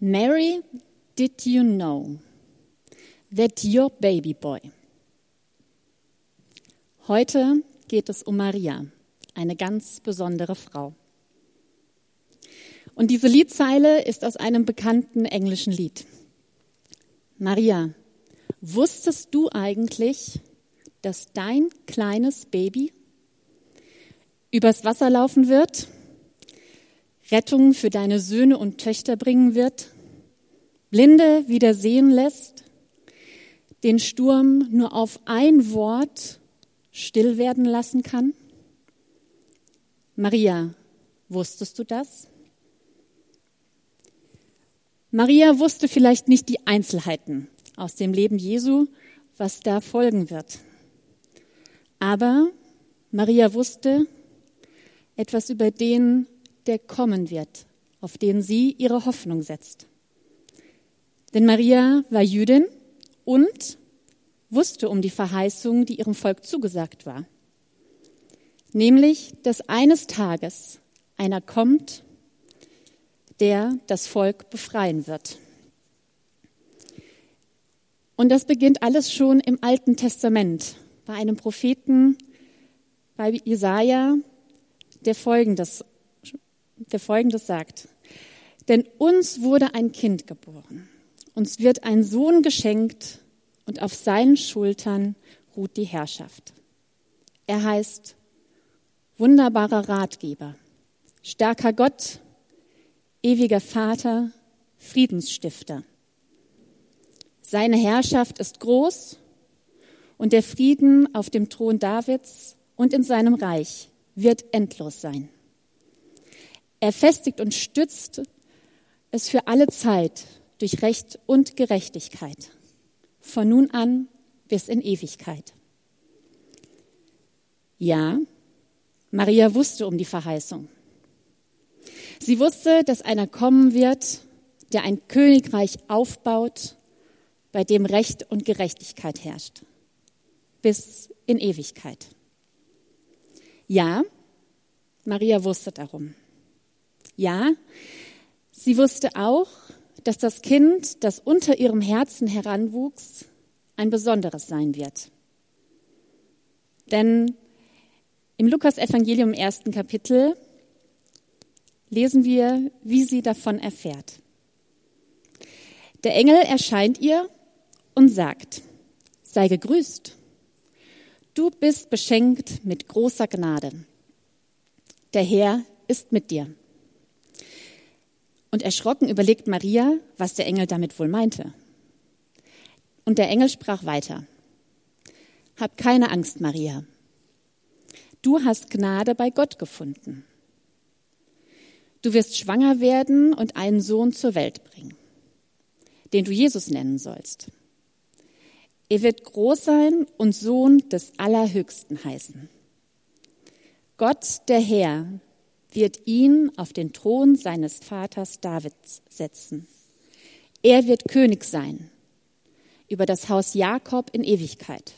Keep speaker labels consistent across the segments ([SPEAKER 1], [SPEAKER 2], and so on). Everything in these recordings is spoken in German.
[SPEAKER 1] Mary, did you know that your baby boy? Heute geht es um Maria, eine ganz besondere Frau. Und diese Liedzeile ist aus einem bekannten englischen Lied. Maria, wusstest du eigentlich, dass dein kleines Baby übers Wasser laufen wird, Rettung für deine Söhne und Töchter bringen wird, Blinde wieder sehen lässt, den Sturm nur auf ein Wort still werden lassen kann? Maria, wusstest du das? Maria wusste vielleicht nicht die Einzelheiten aus dem Leben Jesu, was da folgen wird. Aber Maria wusste etwas über den, der kommen wird, auf den sie ihre Hoffnung setzt. Denn Maria war Jüdin und wusste um die Verheißung, die ihrem Volk zugesagt war. Nämlich, dass eines Tages einer kommt, der das Volk befreien wird. Und das beginnt alles schon im Alten Testament bei einem Propheten, bei Jesaja, der folgendes, der folgendes sagt. Denn uns wurde ein Kind geboren. Uns wird ein Sohn geschenkt und auf seinen Schultern ruht die Herrschaft. Er heißt wunderbarer Ratgeber, starker Gott, ewiger Vater, Friedensstifter. Seine Herrschaft ist groß und der Frieden auf dem Thron Davids und in seinem Reich wird endlos sein. Er festigt und stützt es für alle Zeit durch Recht und Gerechtigkeit, von nun an bis in Ewigkeit. Ja, Maria wusste um die Verheißung. Sie wusste, dass einer kommen wird, der ein Königreich aufbaut, bei dem Recht und Gerechtigkeit herrscht, bis in Ewigkeit. Ja, Maria wusste darum. Ja, sie wusste auch, dass das Kind, das unter ihrem Herzen heranwuchs, ein besonderes sein wird. Denn im Lukas-Evangelium ersten Kapitel lesen wir, wie sie davon erfährt. Der Engel erscheint ihr und sagt, sei gegrüßt. Du bist beschenkt mit großer Gnade. Der Herr ist mit dir. Und erschrocken überlegt Maria, was der Engel damit wohl meinte. Und der Engel sprach weiter. Hab keine Angst, Maria. Du hast Gnade bei Gott gefunden. Du wirst schwanger werden und einen Sohn zur Welt bringen, den du Jesus nennen sollst. Er wird groß sein und Sohn des Allerhöchsten heißen. Gott, der Herr, wird ihn auf den Thron seines Vaters Davids setzen. Er wird König sein über das Haus Jakob in Ewigkeit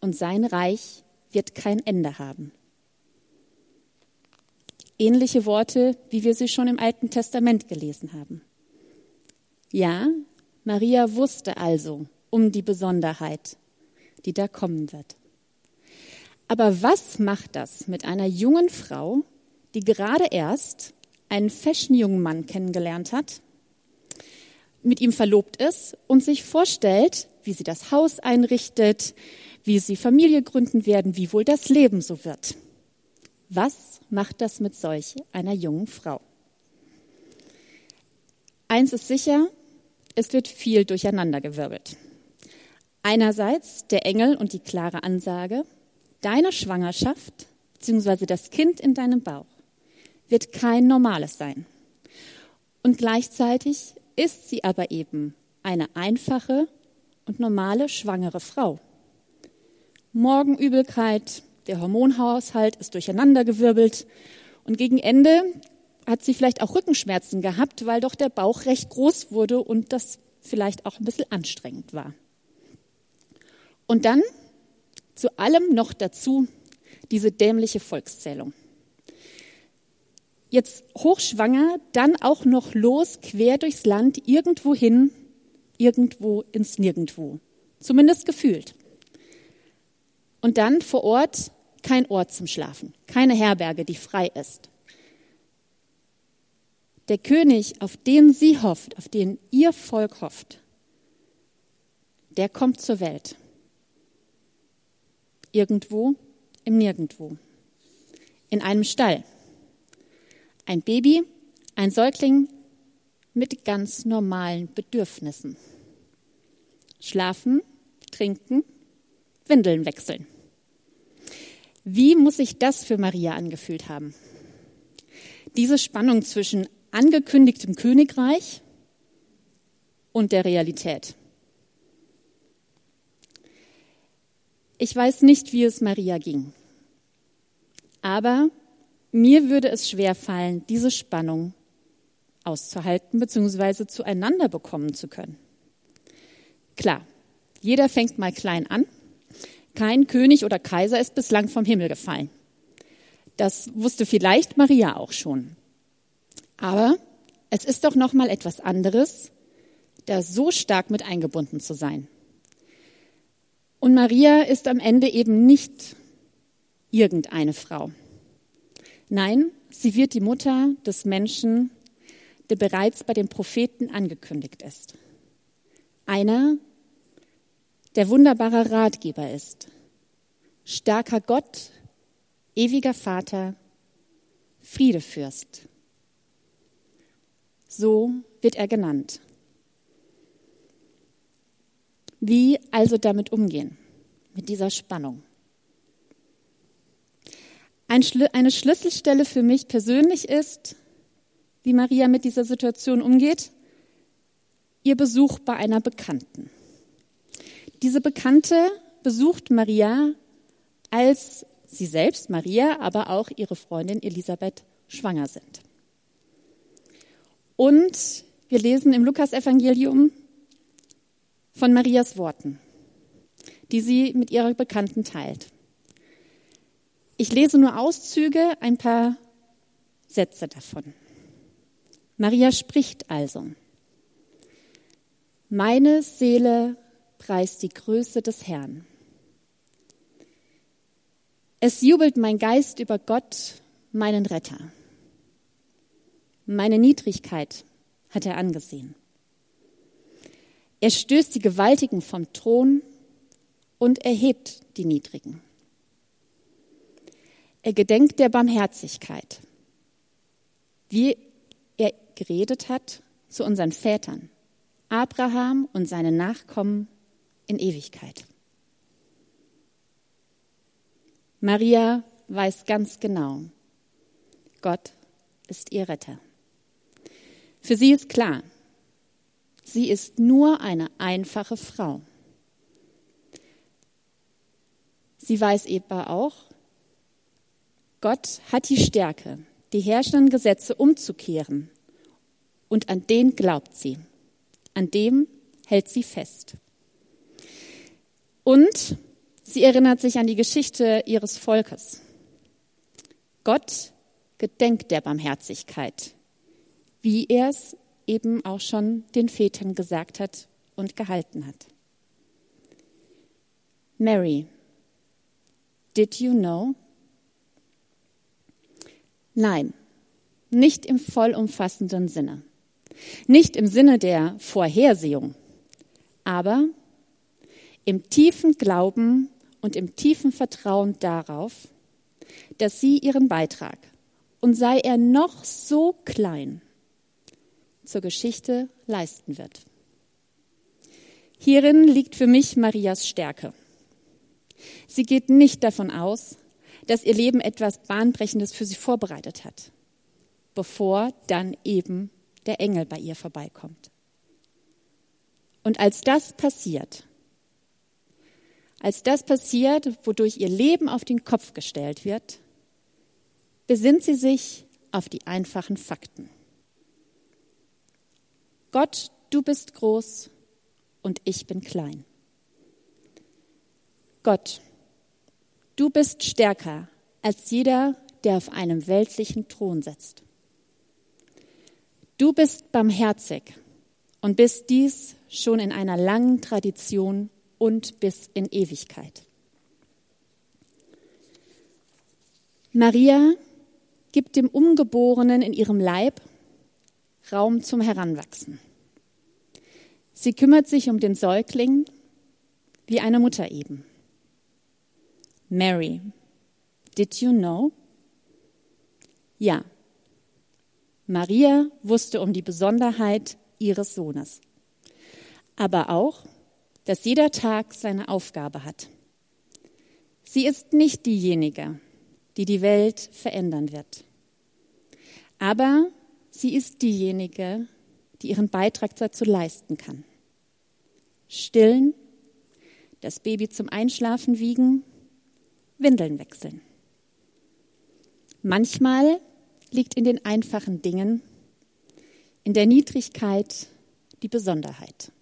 [SPEAKER 1] und sein Reich wird kein Ende haben. Ähnliche Worte, wie wir sie schon im Alten Testament gelesen haben. Ja, Maria wusste also um die Besonderheit, die da kommen wird. Aber was macht das mit einer jungen Frau, die gerade erst einen fashion-jungen Mann kennengelernt hat, mit ihm verlobt ist und sich vorstellt, wie sie das Haus einrichtet, wie sie Familie gründen werden, wie wohl das Leben so wird? Was macht das mit solch einer jungen Frau? Eins ist sicher, es wird viel durcheinandergewirbelt. Einerseits der Engel und die klare Ansage, deine Schwangerschaft bzw. das Kind in deinem Bauch wird kein normales sein. Und gleichzeitig ist sie aber eben eine einfache und normale schwangere Frau. Morgenübelkeit, der Hormonhaushalt ist durcheinandergewirbelt und gegen Ende hat sie vielleicht auch Rückenschmerzen gehabt, weil doch der Bauch recht groß wurde und das vielleicht auch ein bisschen anstrengend war. Und dann zu allem noch dazu diese dämliche Volkszählung. Jetzt hochschwanger, dann auch noch los, quer durchs Land, irgendwo hin, irgendwo ins Nirgendwo. Zumindest gefühlt. Und dann vor Ort kein Ort zum Schlafen, keine Herberge, die frei ist. Der König, auf den sie hofft, auf den ihr Volk hofft, der kommt zur Welt. Irgendwo im Nirgendwo. In einem Stall. Ein Baby, ein Säugling mit ganz normalen Bedürfnissen. Schlafen, trinken, Windeln wechseln. Wie muss sich das für Maria angefühlt haben? Diese Spannung zwischen angekündigtem Königreich und der Realität. Ich weiß nicht, wie es Maria ging, aber mir würde es schwer fallen, diese Spannung auszuhalten bzw. zueinander bekommen zu können. Klar, jeder fängt mal klein an. Kein König oder Kaiser ist bislang vom Himmel gefallen. Das wusste vielleicht Maria auch schon. Aber es ist doch noch mal etwas anderes, da so stark mit eingebunden zu sein. Und Maria ist am Ende eben nicht irgendeine Frau. Nein, sie wird die Mutter des Menschen, der bereits bei den Propheten angekündigt ist. Einer, der wunderbarer Ratgeber ist, starker Gott, ewiger Vater, Friedefürst. So wird er genannt. Wie also damit umgehen, mit dieser Spannung? Eine Schlüsselstelle für mich persönlich ist, wie Maria mit dieser Situation umgeht, ihr Besuch bei einer Bekannten. Diese Bekannte besucht Maria, als sie selbst, Maria, aber auch ihre Freundin Elisabeth schwanger sind. Und wir lesen im Lukasevangelium von Marias Worten, die sie mit ihrer Bekannten teilt. Ich lese nur Auszüge, ein paar Sätze davon. Maria spricht also. Meine Seele preist die Größe des Herrn. Es jubelt mein Geist über Gott, meinen Retter. Meine Niedrigkeit hat er angesehen. Er stößt die Gewaltigen vom Thron und erhebt die Niedrigen. Er gedenkt der Barmherzigkeit, wie er geredet hat zu unseren Vätern, Abraham und seine Nachkommen in Ewigkeit. Maria weiß ganz genau, Gott ist ihr Retter. Für sie ist klar, sie ist nur eine einfache Frau. Sie weiß eben auch, Gott hat die Stärke, die herrschenden Gesetze umzukehren. Und an den glaubt sie. An dem hält sie fest. Und sie erinnert sich an die Geschichte ihres Volkes. Gott gedenkt der Barmherzigkeit, wie er es eben auch schon den Vätern gesagt hat und gehalten hat. Mary, did you know? Nein, nicht im vollumfassenden Sinne. Nicht im Sinne der Vorhersehung, aber im tiefen Glauben und im tiefen Vertrauen darauf, dass sie ihren Beitrag, und sei er noch so klein, zur Geschichte leisten wird. Hierin liegt für mich Marias Stärke. Sie geht nicht davon aus, dass ihr Leben etwas Bahnbrechendes für sie vorbereitet hat, bevor dann eben der Engel bei ihr vorbeikommt. Und als das passiert, als das passiert, wodurch ihr Leben auf den Kopf gestellt wird, besinnt sie sich auf die einfachen Fakten. Gott, du bist groß und ich bin klein. Gott, Du bist stärker als jeder, der auf einem weltlichen Thron sitzt. Du bist barmherzig und bist dies schon in einer langen Tradition und bis in Ewigkeit. Maria gibt dem Ungeborenen in ihrem Leib Raum zum Heranwachsen. Sie kümmert sich um den Säugling wie eine Mutter eben. Mary, did you know? Ja, Maria wusste um die Besonderheit ihres Sohnes, aber auch, dass jeder Tag seine Aufgabe hat. Sie ist nicht diejenige, die die Welt verändern wird, aber sie ist diejenige, die ihren Beitrag dazu leisten kann. Stillen, das Baby zum Einschlafen wiegen, Windeln wechseln. Manchmal liegt in den einfachen Dingen, in der Niedrigkeit die Besonderheit.